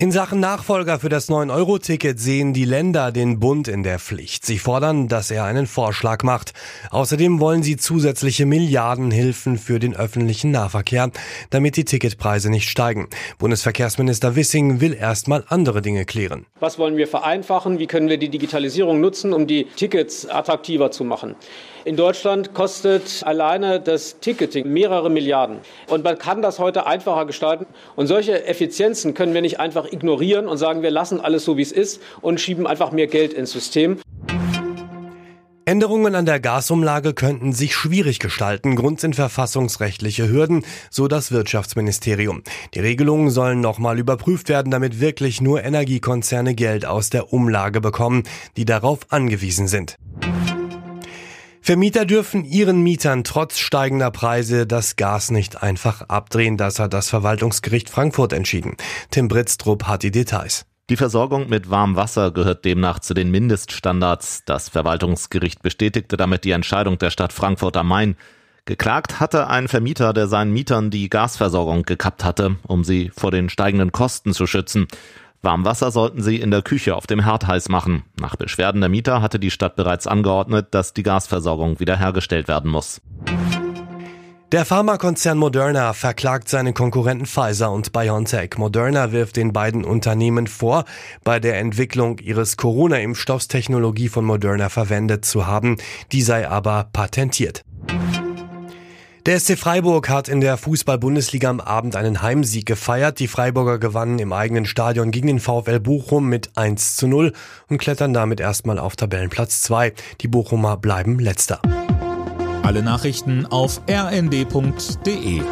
In Sachen Nachfolger für das 9-Euro-Ticket sehen die Länder den Bund in der Pflicht. Sie fordern, dass er einen Vorschlag macht. Außerdem wollen sie zusätzliche Milliardenhilfen für den öffentlichen Nahverkehr, damit die Ticketpreise nicht steigen. Bundesverkehrsminister Wissing will erstmal andere Dinge klären. Was wollen wir vereinfachen? Wie können wir die Digitalisierung nutzen, um die Tickets attraktiver zu machen? In Deutschland kostet alleine das Ticketing mehrere Milliarden. Und man kann das heute einfacher gestalten. Und solche Effizienzen können wir nicht einfach ignorieren und sagen, wir lassen alles so, wie es ist und schieben einfach mehr Geld ins System. Änderungen an der Gasumlage könnten sich schwierig gestalten. Grund sind verfassungsrechtliche Hürden, so das Wirtschaftsministerium. Die Regelungen sollen nochmal überprüft werden, damit wirklich nur Energiekonzerne Geld aus der Umlage bekommen, die darauf angewiesen sind. Vermieter dürfen ihren Mietern trotz steigender Preise das Gas nicht einfach abdrehen. Das hat das Verwaltungsgericht Frankfurt entschieden. Tim Britztrup hat die Details. Die Versorgung mit warmem Wasser gehört demnach zu den Mindeststandards. Das Verwaltungsgericht bestätigte damit die Entscheidung der Stadt Frankfurt am Main. Geklagt hatte ein Vermieter, der seinen Mietern die Gasversorgung gekappt hatte, um sie vor den steigenden Kosten zu schützen. Warmwasser sollten sie in der Küche auf dem Herd heiß machen. Nach Beschwerden der Mieter hatte die Stadt bereits angeordnet, dass die Gasversorgung wiederhergestellt werden muss. Der Pharmakonzern Moderna verklagt seine Konkurrenten Pfizer und BioNTech. Moderna wirft den beiden Unternehmen vor, bei der Entwicklung ihres Corona-Impfstoffs Technologie von Moderna verwendet zu haben. Die sei aber patentiert. Der SC Freiburg hat in der Fußball-Bundesliga am Abend einen Heimsieg gefeiert. Die Freiburger gewannen im eigenen Stadion gegen den VfL Bochum mit 1 zu 0 und klettern damit erstmal auf Tabellenplatz 2. Die Bochumer bleiben letzter. Alle Nachrichten auf rnd.de